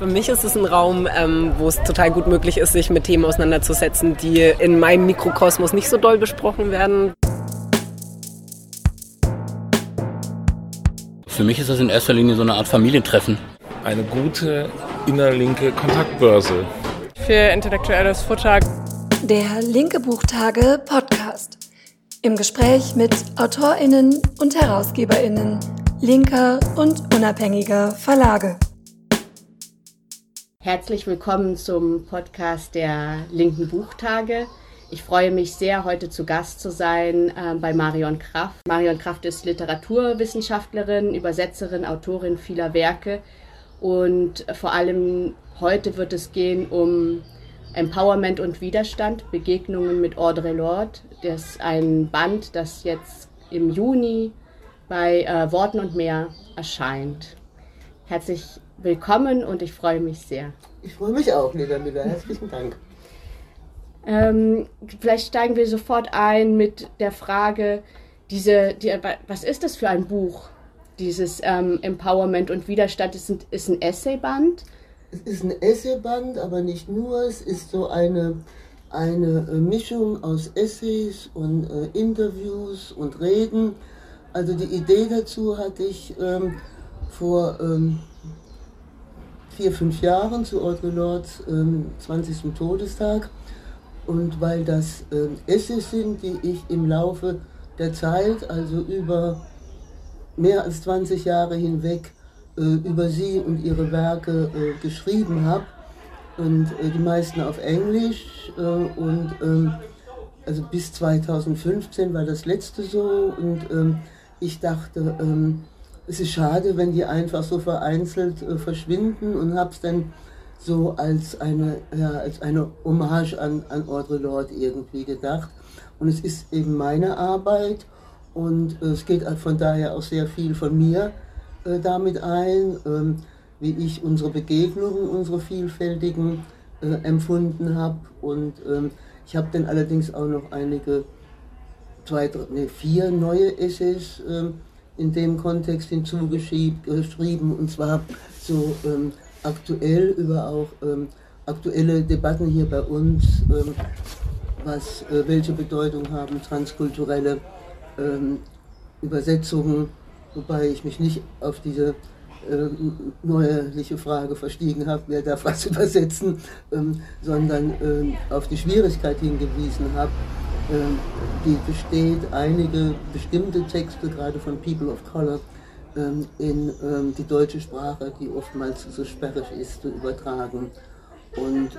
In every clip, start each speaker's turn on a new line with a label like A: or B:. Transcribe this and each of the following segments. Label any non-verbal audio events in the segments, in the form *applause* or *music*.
A: Für mich ist es ein Raum, ähm, wo es total gut möglich ist, sich mit Themen auseinanderzusetzen, die in meinem Mikrokosmos nicht so doll besprochen werden.
B: Für mich ist das in erster Linie so eine Art Familientreffen.
C: Eine gute innerlinke Kontaktbörse.
D: Für intellektuelles Futter.
E: Der Linke Buchtage Podcast. Im Gespräch mit AutorInnen und HerausgeberInnen linker und unabhängiger Verlage.
F: Herzlich willkommen zum Podcast der Linken Buchtage. Ich freue mich sehr, heute zu Gast zu sein äh, bei Marion Kraft. Marion Kraft ist Literaturwissenschaftlerin, Übersetzerin, Autorin vieler Werke und vor allem heute wird es gehen um Empowerment und Widerstand, Begegnungen mit Audre Lorde. Das ist ein Band, das jetzt im Juni bei äh, Worten und mehr erscheint. Herzlich willkommen und ich freue mich sehr.
G: Ich freue mich auch, lieber Müller. Herzlichen Dank.
F: Ähm, vielleicht steigen wir sofort ein mit der Frage, diese, die, was ist das für ein Buch? Dieses ähm, Empowerment und Widerstand ist ein, ist ein Essayband.
G: Es ist ein Essayband, aber nicht nur. Es ist so eine, eine äh, Mischung aus Essays und äh, Interviews und Reden. Also die Idee dazu hatte ich ähm, vor ähm, vier, fünf Jahren zu Audre Lords ähm, 20. Todestag. Und weil das ähm, Essays sind, die ich im Laufe der Zeit, also über mehr als 20 Jahre hinweg, äh, über sie und ihre Werke äh, geschrieben habe. Und äh, die meisten auf Englisch. Äh, und ähm, also bis 2015 war das letzte so. Und ähm, ich dachte, ähm, es ist schade, wenn die einfach so vereinzelt äh, verschwinden und habe es dann so als eine, ja, als eine Hommage an, an Audre Lorde irgendwie gedacht. Und es ist eben meine Arbeit und äh, es geht von daher auch sehr viel von mir äh, damit ein, ähm, wie ich unsere Begegnungen, unsere vielfältigen äh, empfunden habe. Und ähm, ich habe dann allerdings auch noch einige, zwei, drei, nee, vier neue Essays ähm, in dem Kontext hinzugeschrieben, und zwar so ähm, aktuell über auch ähm, aktuelle Debatten hier bei uns, ähm, was äh, welche Bedeutung haben transkulturelle ähm, Übersetzungen, wobei ich mich nicht auf diese ähm, neuerliche Frage verstiegen habe, wer darf was *laughs* übersetzen, ähm, sondern ähm, auf die Schwierigkeit hingewiesen habe, ähm, die besteht, einige bestimmte Texte, gerade von People of Color, ähm, in ähm, die deutsche Sprache, die oftmals so sperrig ist, zu übertragen. Und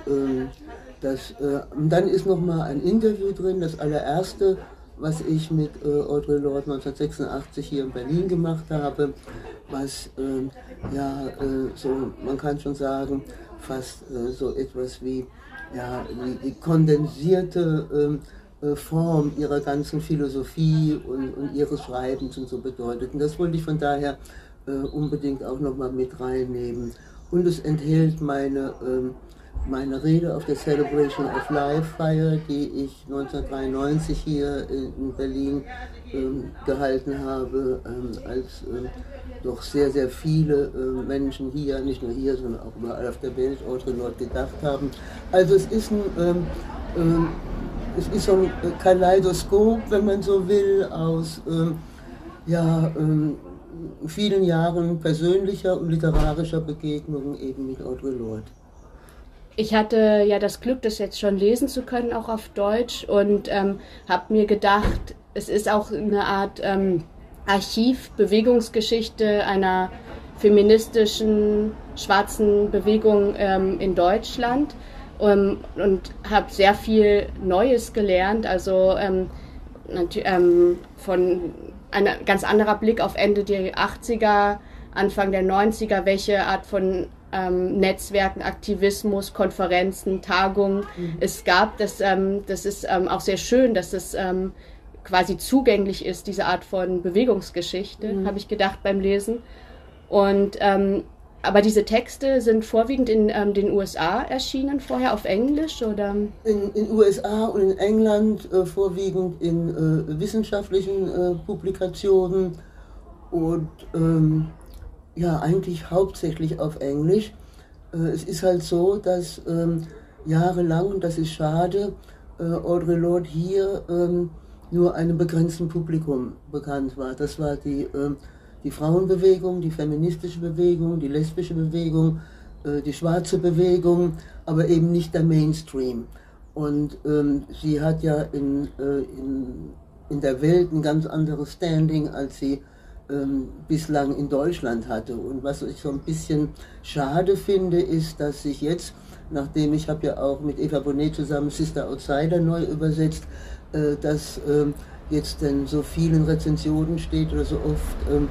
G: das, äh, dann ist noch mal ein Interview drin, das allererste, was ich mit äh, Audre Lorde 1986 hier in Berlin gemacht habe, was ja so, man kann schon sagen, fast äh, so etwas wie ja, die kondensierte äh, Form ihrer ganzen Philosophie und, und, ihres Schreibens und so bedeutet. Und das wollte ich von daher äh, unbedingt auch nochmal mit reinnehmen. Und es enthält meine, ähm, meine Rede auf der Celebration of Life Feier, die ich 1993 hier in Berlin ähm, gehalten habe, ähm, als ähm, doch sehr, sehr viele äh, Menschen hier, nicht nur hier, sondern auch überall auf der Welt, Audre Lorde gedacht haben. Also es ist ein ähm, ähm, es ist so ein Kaleidoskop, wenn man so will, aus ähm, ja, vielen Jahren persönlicher und literarischer Begegnungen eben mit Audre Lorde.
F: Ich hatte ja das Glück, das jetzt schon lesen zu können, auch auf Deutsch, und ähm, habe mir gedacht, es ist auch eine Art ähm, Archiv, Bewegungsgeschichte einer feministischen schwarzen Bewegung ähm, in Deutschland ähm, und habe sehr viel Neues gelernt. Also ähm, ähm, von ein ganz anderer Blick auf Ende der 80er, Anfang der 90er, welche Art von ähm, Netzwerken, Aktivismus, Konferenzen, Tagungen mhm. es gab. Das, ähm, das ist ähm, auch sehr schön, dass es ähm, quasi zugänglich ist, diese Art von Bewegungsgeschichte, mhm. habe ich gedacht beim Lesen. Und ähm, aber diese Texte sind vorwiegend in ähm, den USA erschienen, vorher auf Englisch oder?
G: In den USA und in England äh, vorwiegend in äh, wissenschaftlichen äh, Publikationen und ähm, ja, eigentlich hauptsächlich auf Englisch. Äh, es ist halt so, dass ähm, jahrelang, und das ist schade, äh, Audre Lorde hier ähm, nur einem begrenzten Publikum bekannt war. Das war die, ähm, die Frauenbewegung, die feministische Bewegung, die lesbische Bewegung, äh, die schwarze Bewegung, aber eben nicht der Mainstream. Und ähm, sie hat ja in, äh, in, in der Welt ein ganz anderes Standing, als sie ähm, bislang in Deutschland hatte. Und was ich so ein bisschen schade finde, ist, dass sich jetzt, nachdem ich habe ja auch mit Eva Bonet zusammen Sister Outsider neu übersetzt, äh, dass ähm, jetzt in so vielen Rezensionen steht oder so oft ähm,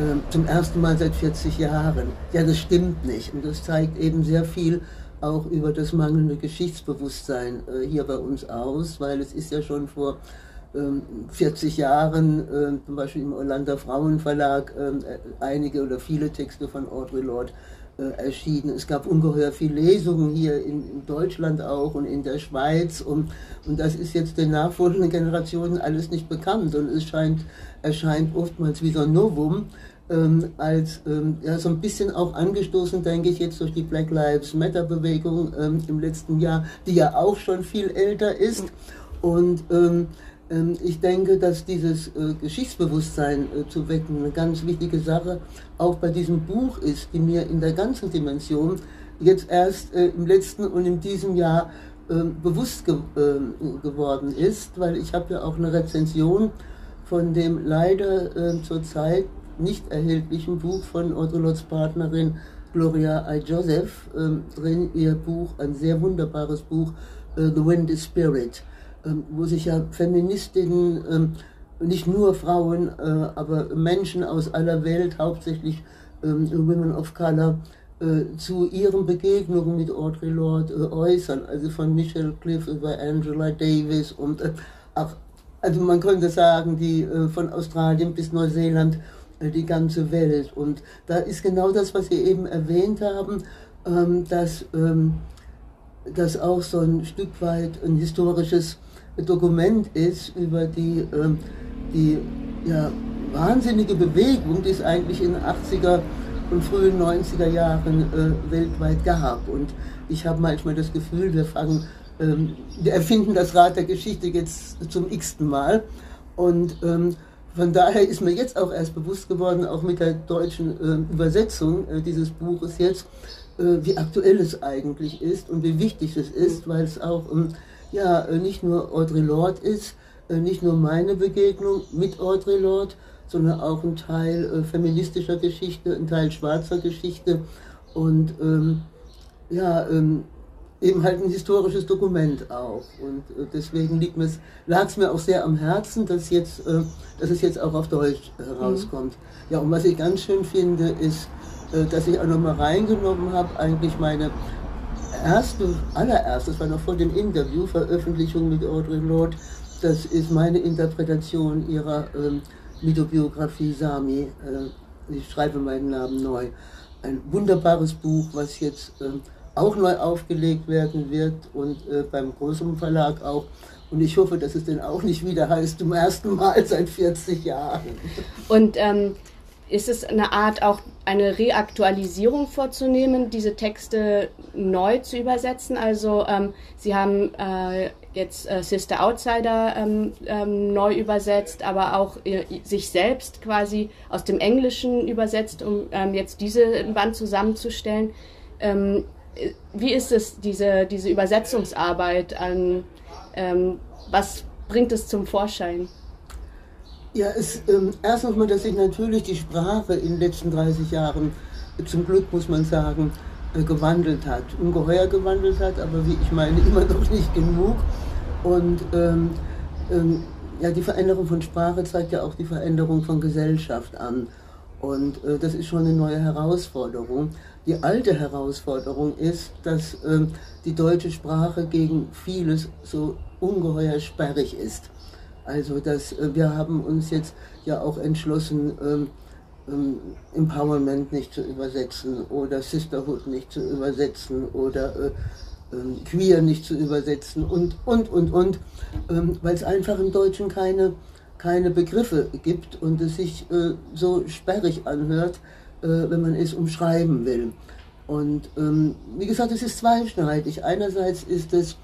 G: ähm, zum ersten Mal seit 40 Jahren. Ja, das stimmt nicht. Und das zeigt eben sehr viel auch über das mangelnde Geschichtsbewusstsein äh, hier bei uns aus, weil es ist ja schon vor 40 ähm, Jahren, äh, zum Beispiel im Orlando Frauenverlag, äh, einige oder viele Texte von Audre Lorde äh, erschienen. Es gab ungeheuer viele Lesungen hier in, in, Deutschland auch und in der Schweiz und, und das ist jetzt den nachfolgenden Generationen alles nicht bekannt und es scheint, erscheint oftmals wie so ein Novum. Ähm, als ähm, ja, so ein bisschen auch angestoßen, denke ich, jetzt durch die Black Lives Matter Bewegung ähm, im letzten Jahr, die ja auch schon viel älter ist. Und ähm, ich denke, dass dieses äh, Geschichtsbewusstsein äh, zu wecken eine ganz wichtige Sache auch bei diesem Buch ist, die mir in der ganzen Dimension jetzt erst äh, im letzten und in diesem Jahr ähm, bewusst ähm, geworden ist, weil ich habe ja auch eine Rezension von dem leider zurzeit nicht erhältlichen Buch von Audre Partnerin Gloria I. Joseph drin, ihr Buch, ein sehr wunderbares Buch, The Wind is Spirit ähm, wo sich ja Feministinnen, ähm, nicht nur Frauen, äh, aber Menschen aus aller Welt, hauptsächlich ähm, Women of Color, äh, zu ihren Begegnungen mit Audre Lorde äh, äußern. Also von Michelle Cliff über Angela Davis und auch, also man könnte sagen, die von Australien bis Neuseeland die ganze Welt. Und da ist genau das, was Sie eben erwähnt haben, dass das auch so ein Stück weit ein historisches Dokument ist über die, ähm, die ja, wahnsinnige Bewegung, die es eigentlich in den 80er und frühen 90er Jahren äh, weltweit gab. Und ich habe manchmal das Gefühl, wir fangen, ähm, wir erfinden das Rad der Geschichte jetzt zum x-ten Mal. Und ähm, von daher ist mir jetzt auch erst bewusst geworden, auch mit der deutschen äh, Übersetzung äh, dieses Buches jetzt, äh, wie aktuell es eigentlich ist und wie wichtig es ist, weil es auch ähm, ja äh, nicht nur Audre Lorde ist, äh, nicht nur meine Begegnung mit Audre Lorde, sondern auch ein Teil äh, feministischer Geschichte, ein Teil schwarzer Geschichte und ähm, ja, ähm, eben halt ein historisches Dokument auch. Und deswegen lag es mir auch sehr am Herzen, dass, jetzt, äh, dass es jetzt auch auf Deutsch herauskommt. Mhm. Ja, und was ich ganz schön finde, ist, äh, dass ich auch nochmal reingenommen habe, eigentlich meine erste, allererste, das war noch vor dem Interview, Veröffentlichung mit Audre Lorde, das ist meine Interpretation ihrer ähm, Mythobiografie Sami. Äh, ich schreibe meinen Namen neu. Ein wunderbares Buch, was jetzt ähm, auch neu aufgelegt werden wird und äh, beim großen Verlag auch. Und ich hoffe, dass es denn auch nicht wieder heißt, zum ersten Mal seit 40 Jahren.
F: Und ähm, ist es eine Art, auch eine Reaktualisierung vorzunehmen, diese Texte neu zu übersetzen? Also ähm, Sie haben äh, jetzt äh, Sister Outsider ähm, ähm, neu übersetzt, aber auch äh, sich selbst quasi aus dem Englischen übersetzt, um ähm, jetzt diese Band zusammenzustellen. Ähm, wie ist es, diese, diese Übersetzungsarbeit? Ähm, was bringt es zum Vorschein?
G: Ja, es, ähm, erstens mal, dass sich natürlich die Sprache in den letzten 30 Jahren, zum Glück muss man sagen, äh, gewandelt hat. Ungeheuer gewandelt hat, aber wie ich meine, *laughs* immer noch nicht genug. Und ähm, ähm, ja, die Veränderung von Sprache zeigt ja auch die Veränderung von Gesellschaft an. Und äh, das ist schon eine neue Herausforderung. Die alte Herausforderung ist, dass äh, die deutsche Sprache gegen vieles so ungeheuer sperrig ist. Also das, äh, wir haben uns jetzt ja auch entschlossen, ähm, ähm, Empowerment nicht zu übersetzen oder Sisterhood nicht zu übersetzen oder äh, ähm, Queer nicht zu übersetzen und, und, und, und, ähm, weil es einfach im Deutschen keine, keine Begriffe gibt und es sich äh, so sperrig anhört, äh, wenn man es umschreiben will. Und ähm, wie gesagt, es ist zweischneidig. Einerseits ist es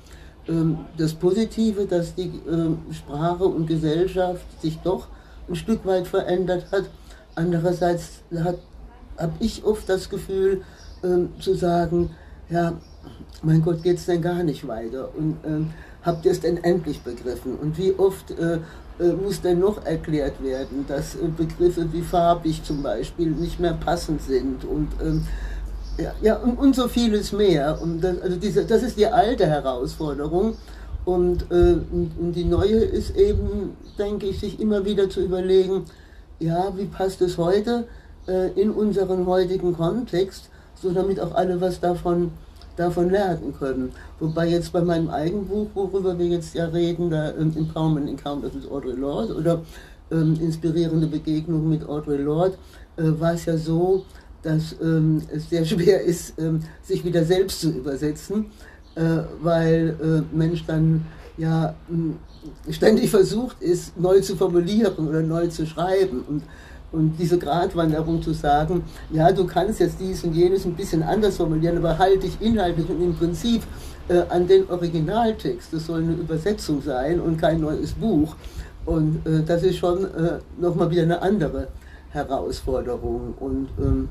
G: das Positive, dass die ähm, Sprache und Gesellschaft sich doch ein Stück weit verändert hat. Andererseits habe ich oft das Gefühl ähm, zu sagen, ja, mein Gott, geht es denn gar nicht weiter? Und ähm, habt ihr es denn endlich begriffen? Und wie oft äh, äh, muss denn noch erklärt werden, dass äh, Begriffe wie farbig zum Beispiel nicht mehr passend sind und ähm, ja, ja und, und, so vieles mehr. Und das, also diese, das ist die alte Herausforderung. Und, äh, und, die neue ist eben, denke ich, sich immer wieder zu überlegen, ja, wie passt es heute äh, in unseren heutigen Kontext, so damit auch alle was davon davon lernen können. Wobei jetzt bei meinem eigenen Buch, worüber wir jetzt ja reden, da ähm, Empowerment Encounters with Audre Lorde oder ähm, inspirierende Begegnung mit Audre Lorde, äh, war es ja so, dass ähm, es sehr *laughs* schwer ist, ähm, sich wieder selbst zu übersetzen, äh, weil äh, Mensch dann ja ständig versucht ist, neu zu formulieren oder neu zu schreiben. Und und diese Gratwanderung zu sagen, ja, du kannst jetzt dies und jenes ein bisschen anders formulieren, aber halte dich inhaltlich und im Prinzip äh, an den Originaltext. Das soll eine Übersetzung sein und kein neues Buch. Und äh, das ist schon äh, nochmal wieder eine andere Herausforderung. Und ähm,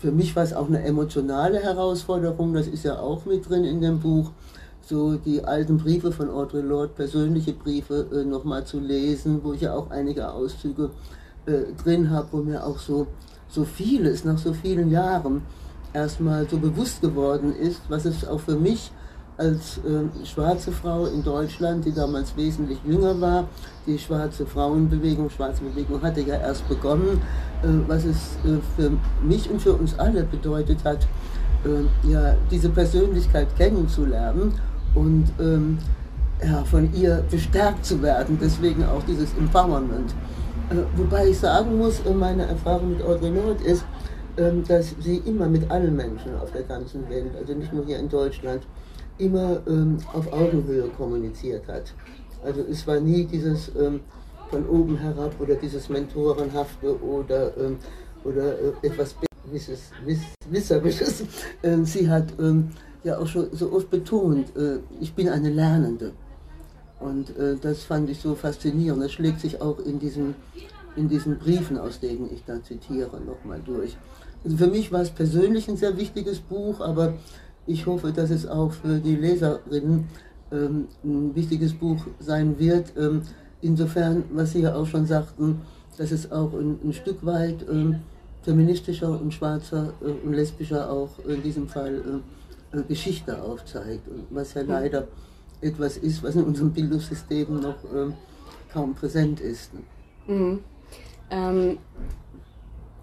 G: für mich war es auch eine emotionale Herausforderung, das ist ja auch mit drin in dem Buch, so die alten Briefe von Audre Lorde, persönliche Briefe äh, nochmal zu lesen, wo ich ja auch einige Auszüge äh, drin habe, wo mir auch so, so vieles nach so vielen Jahren erstmal so bewusst geworden ist, was es auch für mich als äh, schwarze Frau in Deutschland, die damals wesentlich jünger war, die schwarze Frauenbewegung, schwarze Bewegung hatte ja erst begonnen, äh, was es äh, für mich und für uns alle bedeutet hat, äh, ja, diese Persönlichkeit kennenzulernen und ähm, ja, von ihr bestärkt zu werden, deswegen auch dieses Empowerment. Äh, wobei ich sagen muss, äh, meine Erfahrung mit Audre Lorde ist, ähm, dass sie immer mit allen Menschen auf der ganzen Welt, also nicht nur hier in Deutschland, immer ähm, auf Augenhöhe kommuniziert hat. Also es war nie dieses ähm, von oben herab oder dieses Mentorenhafte oder, oder äh, etwas Wisserisches. *laughs* Sie hat ja auch schon so oft betont, ich bin eine Lernende. Und äh, das fand ich so faszinierend. Das schlägt sich auch in diesen, in diesen Briefen, aus denen ich da zitiere, nochmal durch. Also für mich war es persönlich ein sehr wichtiges Buch, aber ich hoffe, dass es auch für die Leserinnen ähm, ein wichtiges Buch sein wird. Ähm, insofern, was Sie ja auch schon sagten, dass es auch ein, ein Stück weit ähm, feministischer und schwarzer äh, und lesbischer auch in diesem Fall äh, äh Geschichte aufzeigt. Was ja leider etwas ist, was in unserem Bildungssystem noch äh, kaum präsent ist.
F: Mhm.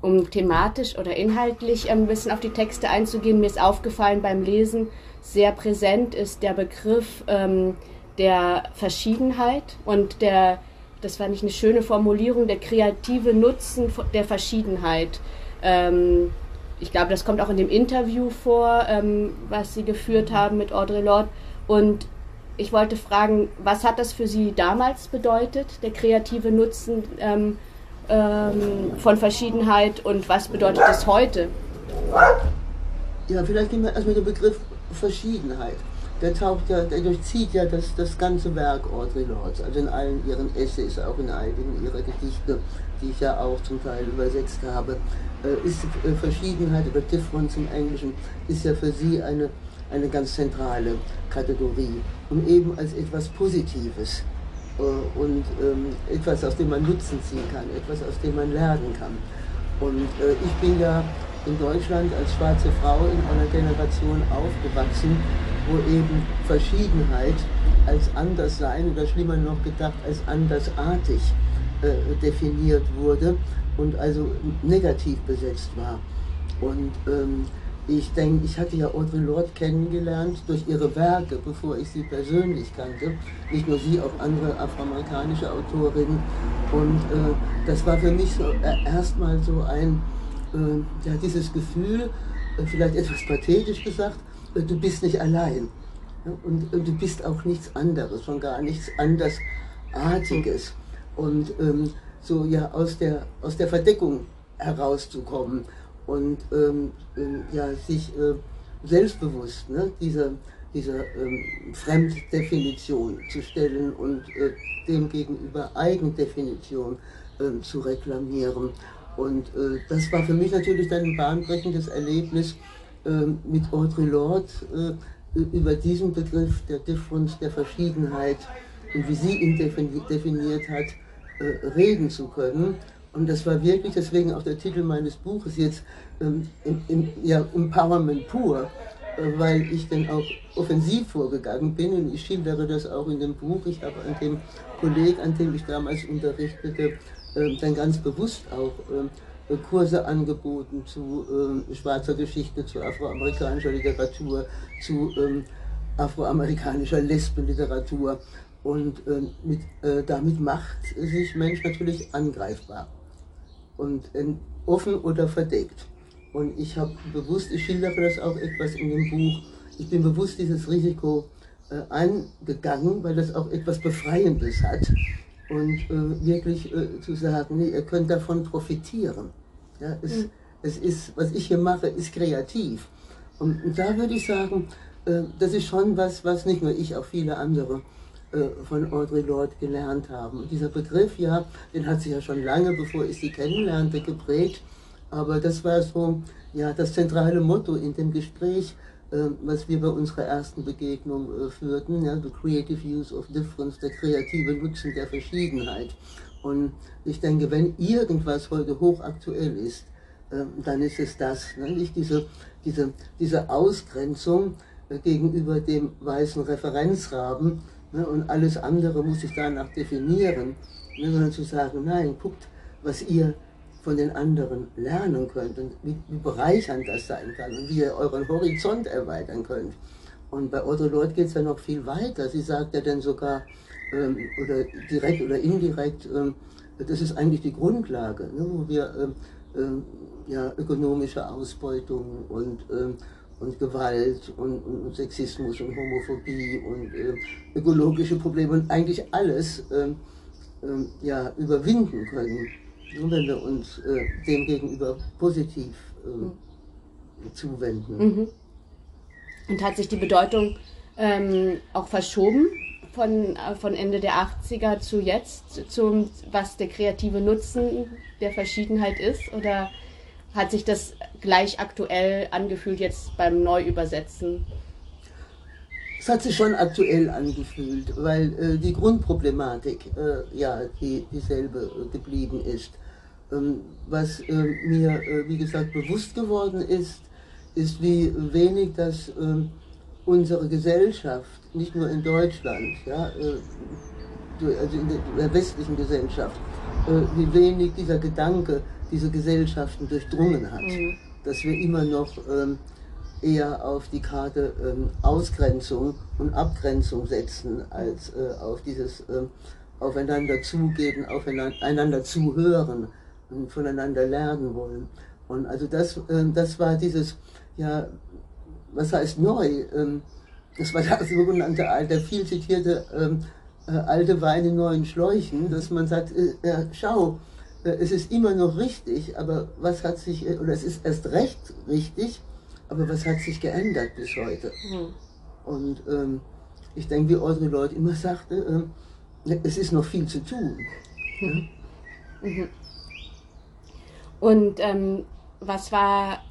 F: Um thematisch oder inhaltlich ein bisschen auf die Texte einzugehen, mir ist aufgefallen beim Lesen, sehr präsent ist der Begriff ähm, der Verschiedenheit und der, das fand ich eine schöne Formulierung, der kreative Nutzen der Verschiedenheit. Ähm, ich glaube, das kommt auch in dem Interview vor, ähm, was Sie geführt haben mit Audre Lorde. Und ich wollte fragen, was hat das für Sie damals bedeutet, der kreative Nutzen ähm, ähm, von Verschiedenheit und was bedeutet es heute?
G: Ja, vielleicht nehmen wir erstmal den Begriff Verschiedenheit. Der taucht ja, der durchzieht ja das, das ganze Werk Audre Lorde, also in allen ihren Essays, auch in einigen ihrer Gedichte, die ich ja auch zum Teil übersetzt habe. Äh, ist äh, Verschiedenheit oder Difference im Englischen ist ja für sie eine eine ganz zentrale Kategorie und eben als etwas Positives und ähm, etwas, aus dem man Nutzen ziehen kann, etwas, aus dem man lernen kann. Und äh, ich bin ja in Deutschland als schwarze Frau in einer Generation aufgewachsen, wo eben Verschiedenheit als Anderssein oder schlimmer noch gedacht als andersartig äh, definiert wurde und also negativ besetzt war. Und ähm, ich denke, ich hatte ja Audre Lorde kennengelernt durch ihre Werke, bevor ich sie persönlich kannte. Nicht nur sie, auch andere afroamerikanische Autorinnen. Und äh, das war für mich so äh, erstmal so ein, äh, ja, dieses Gefühl, äh, vielleicht etwas pathetisch gesagt, äh, du bist nicht allein. Ja, und du bist auch nichts anderes, schon gar nichts andersartiges. Und ähm, so ja aus der, aus der Verdeckung herauszukommen und ähm, ähm, ja, sich äh, selbstbewusst ne, dieser, dieser ähm, Fremddefinition zu stellen und äh, demgegenüber Eigendefinition äh, zu reklamieren. Und äh, das war für mich natürlich dann ein bahnbrechendes Erlebnis ähm, mit Audre Lorde äh, über diesen Begriff der Difference, der Verschiedenheit und wie sie ihn definiert hat, äh, reden zu können. Und das war wirklich, deswegen auch der Titel meines Buches jetzt, ähm, im, im, ja, Empowerment pur, äh, weil ich dann auch offensiv vorgegangen bin und ich schildere das auch in dem Buch. Ich habe an dem Kolleg, an dem ich damals unterrichtete, äh, dann ganz bewusst auch äh, Kurse angeboten zu äh, schwarzer Geschichte, zu afroamerikanischer Literatur, zu ähm, afroamerikanischer Lesbenliteratur. Und äh, mit, äh, damit macht sich Mensch natürlich angreifbar und offen oder verdeckt. Und ich habe bewusst, ich schildere das auch etwas in dem Buch, ich bin bewusst dieses Risiko äh, eingegangen, weil das auch etwas Befreiendes hat. Und äh, wirklich äh, zu sagen, nee, ihr könnt davon profitieren. Ja, es, mhm. es ist, was ich hier mache, ist kreativ. Und, und da würde ich sagen, äh, das ist schon was, was nicht nur ich, auch viele andere von Audre Lorde gelernt haben. Und dieser Begriff, ja, den hat sie ja schon lange, bevor ich sie kennenlernte, geprägt. Aber das war so, ja, das zentrale Motto in dem Gespräch, äh, was wir bei unserer ersten Begegnung äh, führten, ja, the creative use of difference, der kreative Nutzen der Verschiedenheit. Und ich denke, wenn irgendwas heute hochaktuell ist, äh, dann ist es das, ne? nicht diese, diese, diese Ausgrenzung äh, gegenüber dem weißen Referenzrahmen, Ne, und alles andere muss ich danach definieren, ne, sondern zu sagen, nein, guckt, was ihr von den anderen lernen könnt und wie, wie bereichernd das sein kann und wie ihr euren Horizont erweitern könnt. Und bei Otto Lord geht es ja noch viel weiter. Sie sagt ja dann sogar, ähm, oder direkt oder indirekt, ähm, das ist eigentlich die Grundlage, ne, wo wir ähm, ähm ja, ökonomische Ausbeutung und ähm, und Gewalt und, und, Sexismus und Homophobie und äh, ökologische Probleme und eigentlich alles äh, ja, überwinden können, nur wenn wir uns äh, dem gegenüber positiv mhm. zuwenden.
F: Mhm. Und hat sich die Bedeutung ähm, auch verschoben von, äh, von Ende der 80er zu jetzt, zum, was der kreative Nutzen der Verschiedenheit ist? Oder hat sich das gleich aktuell angefühlt jetzt beim Neuübersetzen?
G: Es hat sich schon aktuell angefühlt, weil äh, die Grundproblematik äh, ja die, dieselbe geblieben ist. Ähm, was äh, mir, wie gesagt, bewusst geworden ist, ist, wie wenig das ähm, unsere Gesellschaft, nicht nur in Deutschland, ja, äh, also in der westlichen Gesellschaft, wie wenig dieser Gedanke diese Gesellschaften durchdrungen hat. Mhm. Dass wir immer noch ähm, eher auf die Karte ähm, Ausgrenzung und Abgrenzung setzen, als äh, auf dieses ähm, Aufeinander zugehen, aufeinander zuhören und voneinander lernen wollen. Und also das, das war dieses, ja, was heißt neu? Das war der sogenannte, der viel zitierte äh, alte Wein in neuen Schläuchen, dass man sagt, äh, äh, schau, äh, es ist immer noch richtig, aber was hat sich, äh, oder es ist erst recht richtig, aber was hat sich geändert bis heute? Mhm. Und ähm, ich denke, wie Audre Lorde immer sagte, äh, es ist noch viel zu tun. Mhm.
F: Mhm. Und ähm, was war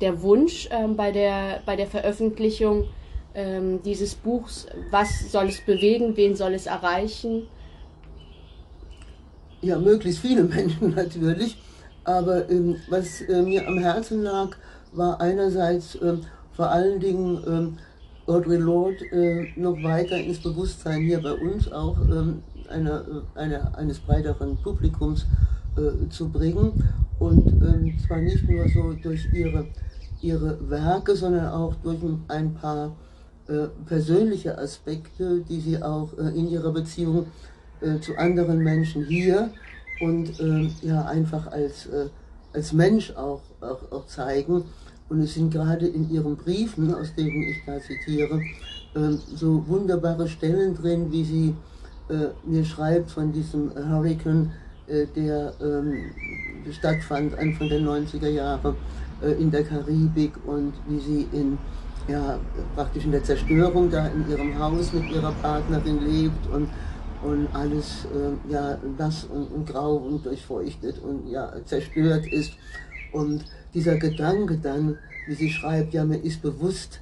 F: der Wunsch ähm, bei, der, bei der Veröffentlichung ähm, dieses Buchs? Was soll es bewegen? Wen soll es erreichen?
G: ja, möglichst viele *laughs* Menschen natürlich. Aber ähm, was äh, mir am Herzen lag, war einerseits ähm, vor allen Dingen ähm, Audre Lorde äh, noch weiter ins Bewusstsein hier bei uns auch ähm, einer, äh, einer, eines breiteren Publikums äh, zu bringen. Und ähm, zwar nicht nur so durch ihre, ihre Werke, sondern auch durch ein paar äh, persönliche Aspekte, die sie auch äh, in ihrer Beziehung äh, zu anderen Menschen hier und äh, ja einfach als, äh, als Mensch auch, auch, auch zeigen. Und es sind gerade in ihren Briefen, aus denen ich da zitiere, äh, so wunderbare Stellen drin, wie sie mir schreibt von diesem Hurricane der ähm, stattfand Anfang der 90er Jahre in der Karibik und wie sie in ja, praktisch in der Zerstörung da in ihrem Haus mit ihrer Partnerin lebt und, und alles äh, ja, nass und, und grau und durchfeuchtet und ja, zerstört ist. Und dieser Gedanke dann, wie sie schreibt, ja, mir ist bewusst,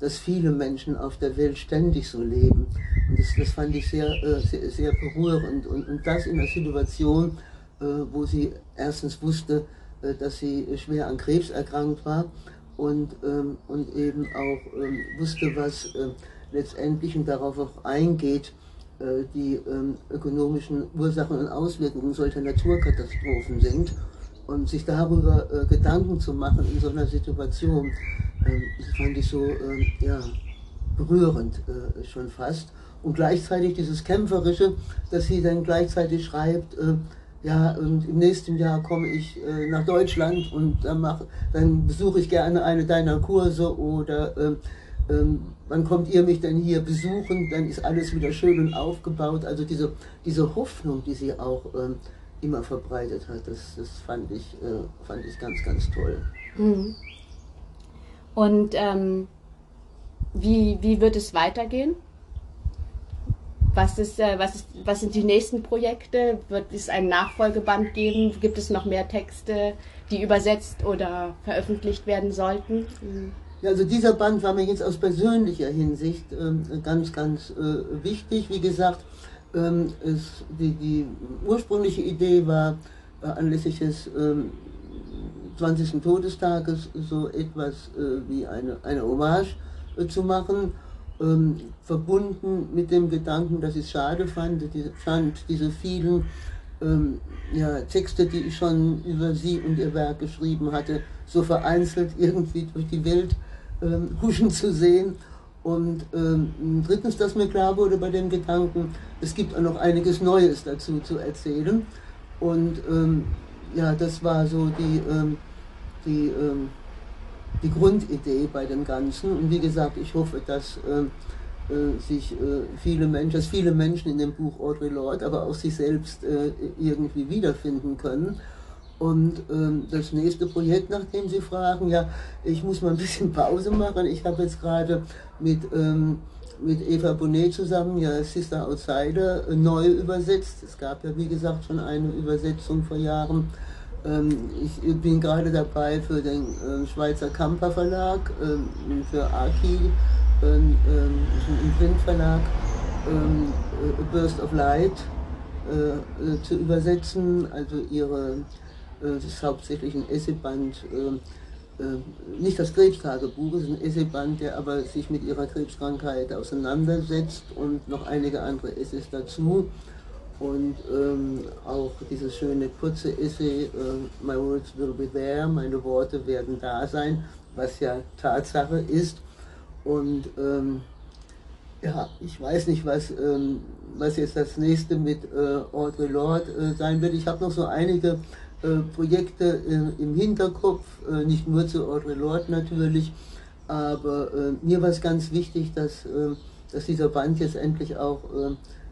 G: dass viele Menschen auf der Welt ständig so leben. Und das, das fand ich sehr, äh, sehr, sehr, berührend. Und, und das in einer Situation, äh, wo sie erstens wusste, äh, dass sie schwer an Krebs erkrankt war und, ähm, und eben auch ähm, wusste, was äh, letztendlich und darauf auch eingeht, äh, die ähm, ökonomischen Ursachen und Auswirkungen solcher Naturkatastrophen sind und sich darüber äh, Gedanken zu machen in so einer Situation, ähm, das fand ich so ähm, ja, berührend äh, schon fast. Und gleichzeitig dieses Kämpferische, dass sie dann gleichzeitig schreibt, äh, ja, und im nächsten Jahr komme ich äh, nach Deutschland und dann, mach, dann besuche ich gerne eine deiner Kurse oder ähm, ähm, wann kommt ihr mich denn hier besuchen, dann ist alles wieder schön und aufgebaut. Also diese, diese Hoffnung, die sie auch ähm, immer verbreitet hat, das, das fand, ich, äh, fand ich ganz, ganz toll. Mhm.
F: Und ähm, wie, wie wird es weitergehen? Was, ist, äh, was, ist, was sind die nächsten Projekte? Wird es einen Nachfolgeband geben? Gibt es noch mehr Texte, die übersetzt oder veröffentlicht werden sollten?
G: Ja, also dieser Band war mir jetzt aus persönlicher Hinsicht ähm, ganz, ganz äh, wichtig. Wie gesagt, ähm, es, die, die, ursprüngliche Idee war äh, anlässlich des ähm, 20. Todestages so etwas äh, wie eine, eine Hommage äh, zu machen ähm, verbunden mit dem Gedanken, dass ich es schade fand, diese, fand, diese vielen ähm, ja, Texte, die ich schon über sie und ihr Werk geschrieben hatte, so vereinzelt irgendwie durch die Welt ähm, *laughs* huschen zu sehen. Und ähm, drittens, dass mir klar wurde bei dem Gedanken, es gibt auch noch einiges Neues dazu zu erzählen. Und ähm, ja, das war so die, ähm, die ähm, die Grundidee bei dem Ganzen. Und wie gesagt, ich hoffe, dass äh, äh, sich äh, viele Menschen, dass viele Menschen in dem Buch Audre Lorde, aber auch sich selbst äh, irgendwie wiederfinden können. Und ähm, das nächste Projekt, nach dem Sie fragen, ja, ich muss mal ein bisschen *laughs* Pause machen. Ich habe jetzt gerade mit, ähm, mit Eva Bonnet zusammen, ja, Sister Outsider, äh, neu übersetzt. Es gab ja, wie gesagt, schon eine Übersetzung vor Jahren ich bin gerade dabei für den äh, Schweizer Kamper Verlag, ähm, für Aki, ähm, im Printverlag, A Burst of Light äh, äh, zu übersetzen. Also ihre, das ist hauptsächlich ein Essayband, nicht das Krebstagebuch, es ist ein Essayband, der aber sich mit ihrer Krebskrankheit auseinandersetzt und noch einige andere Essays dazu. Und ähm, auch dieses schöne kurze Essay, äh, My words will be there, meine Worte werden da sein, was ja Tatsache ist. Und ähm, ja, ich weiß nicht, was, ähm, was jetzt das nächste mit äh, Audre Lorde äh, sein wird. Ich habe noch so einige äh, Projekte äh, im Hinterkopf, äh, nicht nur zu Audre Lorde natürlich, aber mir war es ganz wichtig, dass, dass dieser Band jetzt endlich auch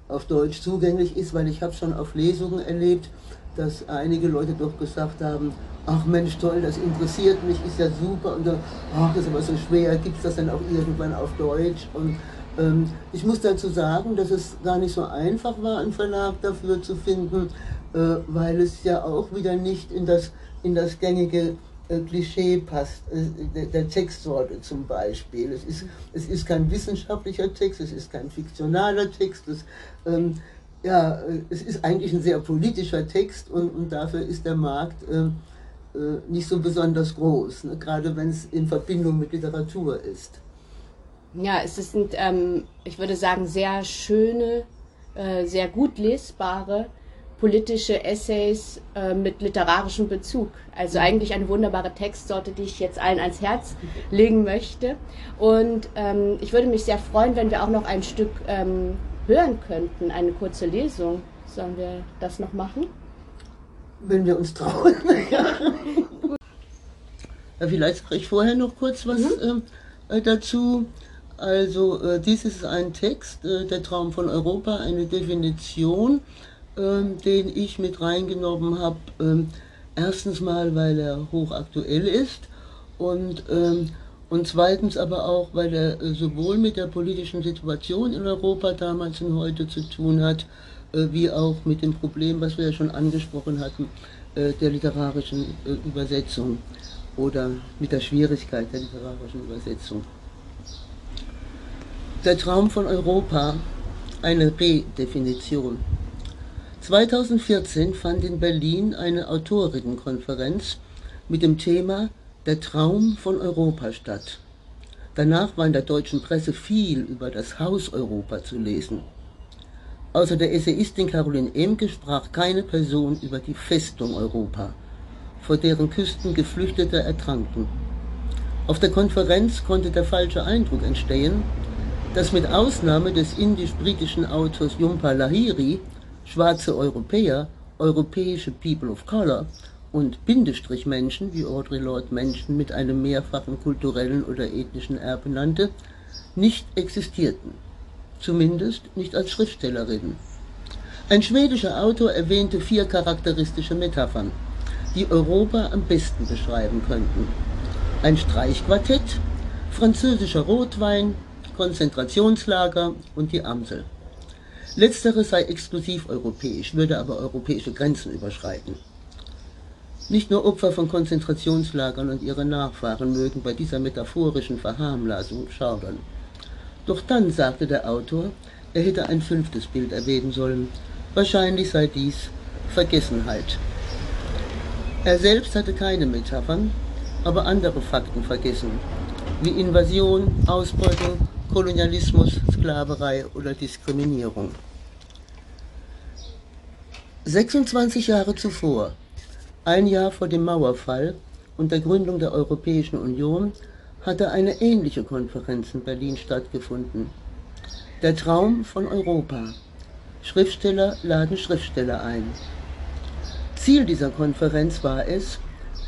G: auf Deutsch zugänglich ist, weil ich habe schon auf Lesungen erlebt, dass einige Leute doch gesagt haben, ach Mensch, toll, das interessiert mich, ist ja super, und dann, ach, das ist aber so schwer, gibt es das dann auch irgendwann auf Deutsch? Und ähm, ich muss dazu sagen, dass es gar nicht so einfach war, einen Verlag dafür zu finden, äh, weil es ja auch wieder nicht in das, in das gängige Klischee passt, äh, der Textsorte zum Beispiel. Es ist, es ist kein wissenschaftlicher Text, es ist kein fiktionaler Text, es, ähm, ja, äh, es ist eigentlich ein sehr politischer Text und, und dafür ist der Markt äh, äh, nicht so besonders groß, ne? gerade wenn es in Verbindung mit Literatur ist.
F: Ja, es sind, ähm, ich würde sagen, sehr schöne, äh, sehr gut lesbare politische Essays äh, mit literarischem Bezug. Also eigentlich eine wunderbare Textsorte, die ich jetzt allen ans Herz legen möchte. Und ähm, ich würde mich sehr freuen, wenn wir auch noch ein Stück ähm, hören könnten, eine kurze Lesung. Sollen wir das noch machen?
G: Wenn wir uns trauen. *laughs* ja. Vielleicht sage ich vorher noch kurz was mhm. äh, dazu. Also, äh, dies ist ein Text, äh, der Traum von Europa, eine Definition ähm, den ich mit reingenommen habe. Ähm, erstens mal, weil er hochaktuell ist und, ähm, und zweitens aber auch, weil er äh, sowohl mit der politischen Situation in Europa damals und heute zu tun hat, äh, wie auch mit dem Problem, was wir ja schon angesprochen hatten, äh, der literarischen äh, Übersetzung oder mit der Schwierigkeit der literarischen Übersetzung. Der Traum von Europa, eine Redefinition. 2014 fand in Berlin eine Autorinnenkonferenz mit dem Thema Der Traum von Europa statt. Danach war in der deutschen Presse viel über das Haus Europa zu lesen. Außer der Essayistin Caroline Emke sprach keine Person über die Festung Europa, vor deren Küsten Geflüchtete ertranken. Auf der Konferenz konnte der falsche Eindruck entstehen, dass mit Ausnahme des indisch-britischen Autors Jhumpa Lahiri schwarze Europäer, europäische People of Color und Bindestrichmenschen, wie Audre Lorde Menschen mit einem mehrfachen kulturellen oder ethnischen Erbe nannte, nicht existierten zumindest nicht als Schriftstellerin. Ein schwedischer Autor erwähnte vier charakteristische Metaphern, die Europa am besten beschreiben könnten. Ein Streichquartett, französischer Rotwein, Konzentrationslager und die Amsel. Letzteres sei exklusiv europäisch, würde aber europäische Grenzen überschreiten. Nicht nur Opfer von Konzentrationslagern und ihre Nachfahren mögen bei dieser metaphorischen Verharmlasung schaudern. Doch dann sagte der Autor, er hätte ein fünftes Bild erwähnen sollen. Wahrscheinlich sei dies Vergessenheit. Er selbst hatte keine Metaphern, aber andere Fakten vergessen, wie Invasion, Ausbeutung, Kolonialismus, Sklaverei oder Diskriminierung. 26 Jahre zuvor, ein Jahr vor dem Mauerfall und der Gründung der Europäischen Union, hatte eine ähnliche Konferenz in Berlin stattgefunden. Der Traum von Europa. Schriftsteller laden Schriftsteller ein. Ziel dieser Konferenz war es,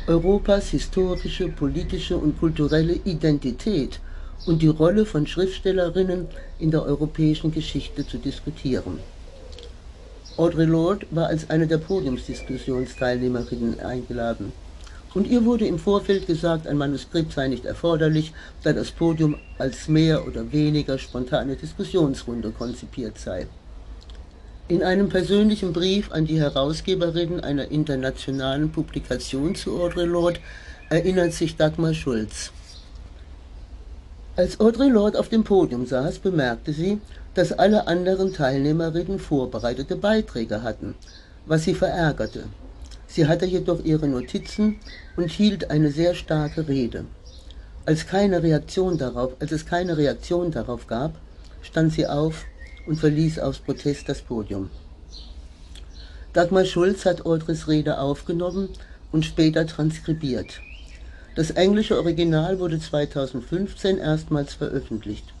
G: Europas historische, politische und kulturelle Identität und die Rolle von Schriftstellerinnen in der europäischen Geschichte zu diskutieren. Audre Lorde war als eine der Podiumsdiskussionsteilnehmerinnen eingeladen und ihr wurde im Vorfeld gesagt, ein Manuskript sei nicht erforderlich, da das Podium als mehr oder weniger spontane Diskussionsrunde konzipiert sei. In einem persönlichen Brief an die Herausgeberin einer internationalen Publikation zu Audre Lorde erinnert sich Dagmar Schulz. Als Audre Lorde auf dem Podium saß, bemerkte sie, dass alle anderen Teilnehmerinnen vorbereitete Beiträge hatten, was sie verärgerte. Sie hatte jedoch ihre Notizen und hielt eine sehr starke Rede. Als, keine Reaktion darauf, als es keine Reaktion darauf gab, stand sie auf und verließ aus Protest das Podium. Dagmar Schulz hat Audres Rede aufgenommen und später transkribiert. Das englische Original wurde 2015 erstmals veröffentlicht.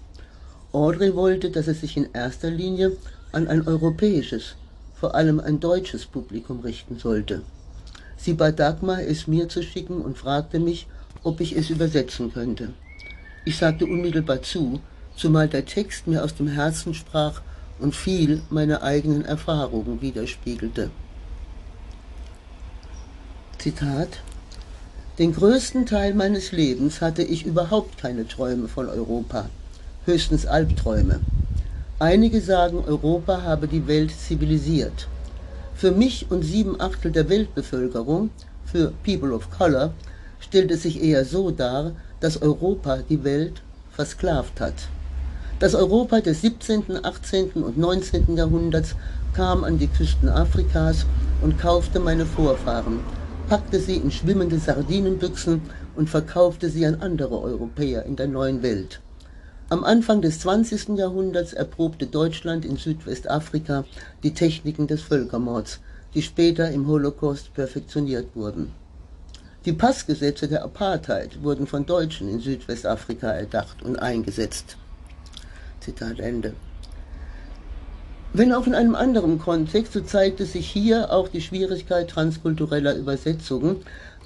G: Audrey wollte, dass es sich in erster Linie an ein europäisches, vor allem ein deutsches Publikum richten sollte. Sie bat Dagmar, es mir zu schicken und fragte mich, ob ich es übersetzen könnte. Ich sagte unmittelbar zu, zumal der Text mir aus dem Herzen sprach und viel meine eigenen Erfahrungen widerspiegelte. Zitat Den größten Teil meines Lebens hatte ich überhaupt keine Träume von Europa, höchstens Albträume. Einige sagen, Europa habe die Welt zivilisiert. Für mich und sieben Achtel der Weltbevölkerung, für People of Color, stellt es sich eher so dar, dass Europa die Welt versklavt hat. Das Europa des 17., 18. und 19. Jahrhunderts kam an die Küsten Afrikas und kaufte meine Vorfahren, packte sie in schwimmende Sardinenbüchsen und verkaufte sie an andere Europäer in der neuen Welt. Am Anfang des 20. Jahrhunderts erprobte Deutschland in Südwestafrika die Techniken des Völkermords, die später im Holocaust perfektioniert wurden. Die Passgesetze der Apartheid wurden von Deutschen in Südwestafrika erdacht und eingesetzt. Zitat Ende. Wenn auch in einem anderen Kontext, so zeigte sich hier auch die Schwierigkeit transkultureller Übersetzungen,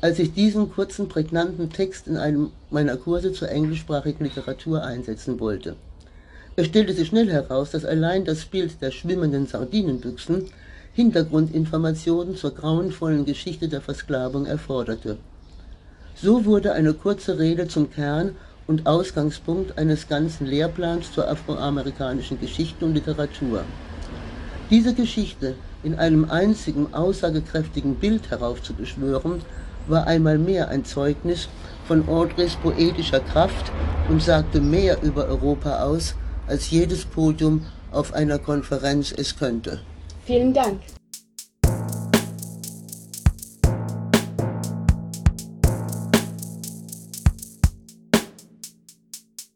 G: als ich diesen kurzen, prägnanten Text in einem meiner Kurse zur englischsprachigen Literatur einsetzen wollte. Es stellte sich schnell heraus, dass allein das Bild der schwimmenden Sardinenbüchsen Hintergrundinformationen zur grauenvollen Geschichte der Versklavung erforderte. So wurde eine kurze Rede zum Kern und Ausgangspunkt eines ganzen Lehrplans zur afroamerikanischen Geschichte und Literatur. Diese Geschichte in einem einzigen aussagekräftigen Bild heraufzubeschwören, war einmal mehr ein Zeugnis von Audreys poetischer Kraft und sagte mehr über Europa aus, als jedes Podium auf einer Konferenz es könnte.
F: Vielen Dank.